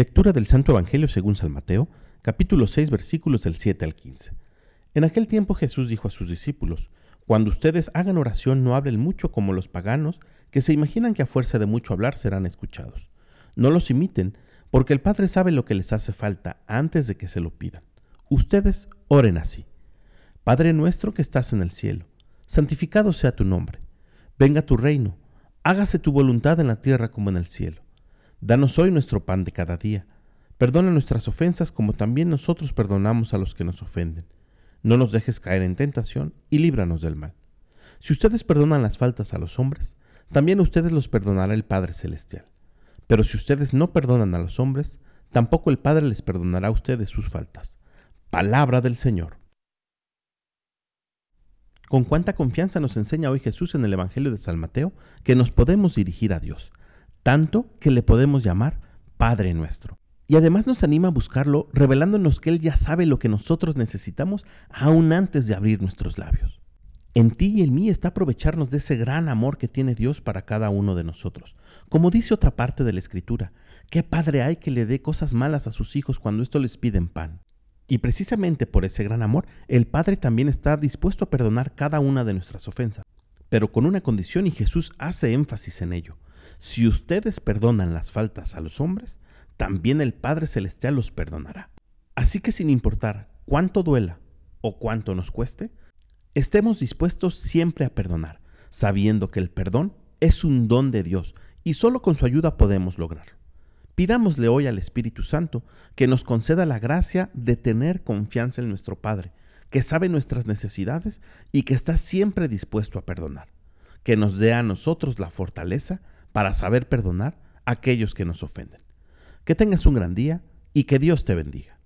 Lectura del Santo Evangelio según San Mateo, capítulo 6, versículos del 7 al 15. En aquel tiempo Jesús dijo a sus discípulos, Cuando ustedes hagan oración no hablen mucho como los paganos, que se imaginan que a fuerza de mucho hablar serán escuchados. No los imiten, porque el Padre sabe lo que les hace falta antes de que se lo pidan. Ustedes oren así. Padre nuestro que estás en el cielo, santificado sea tu nombre. Venga tu reino, hágase tu voluntad en la tierra como en el cielo. Danos hoy nuestro pan de cada día. Perdona nuestras ofensas como también nosotros perdonamos a los que nos ofenden. No nos dejes caer en tentación y líbranos del mal. Si ustedes perdonan las faltas a los hombres, también ustedes los perdonará el Padre Celestial. Pero si ustedes no perdonan a los hombres, tampoco el Padre les perdonará a ustedes sus faltas. Palabra del Señor. Con cuánta confianza nos enseña hoy Jesús en el Evangelio de San Mateo que nos podemos dirigir a Dios tanto que le podemos llamar Padre nuestro. Y además nos anima a buscarlo revelándonos que Él ya sabe lo que nosotros necesitamos aún antes de abrir nuestros labios. En ti y en mí está aprovecharnos de ese gran amor que tiene Dios para cada uno de nosotros. Como dice otra parte de la Escritura, ¿qué padre hay que le dé cosas malas a sus hijos cuando esto les piden pan? Y precisamente por ese gran amor, el Padre también está dispuesto a perdonar cada una de nuestras ofensas, pero con una condición y Jesús hace énfasis en ello. Si ustedes perdonan las faltas a los hombres, también el Padre Celestial los perdonará. Así que sin importar cuánto duela o cuánto nos cueste, estemos dispuestos siempre a perdonar, sabiendo que el perdón es un don de Dios y solo con su ayuda podemos lograrlo. Pidámosle hoy al Espíritu Santo que nos conceda la gracia de tener confianza en nuestro Padre, que sabe nuestras necesidades y que está siempre dispuesto a perdonar. Que nos dé a nosotros la fortaleza para saber perdonar a aquellos que nos ofenden. Que tengas un gran día y que Dios te bendiga.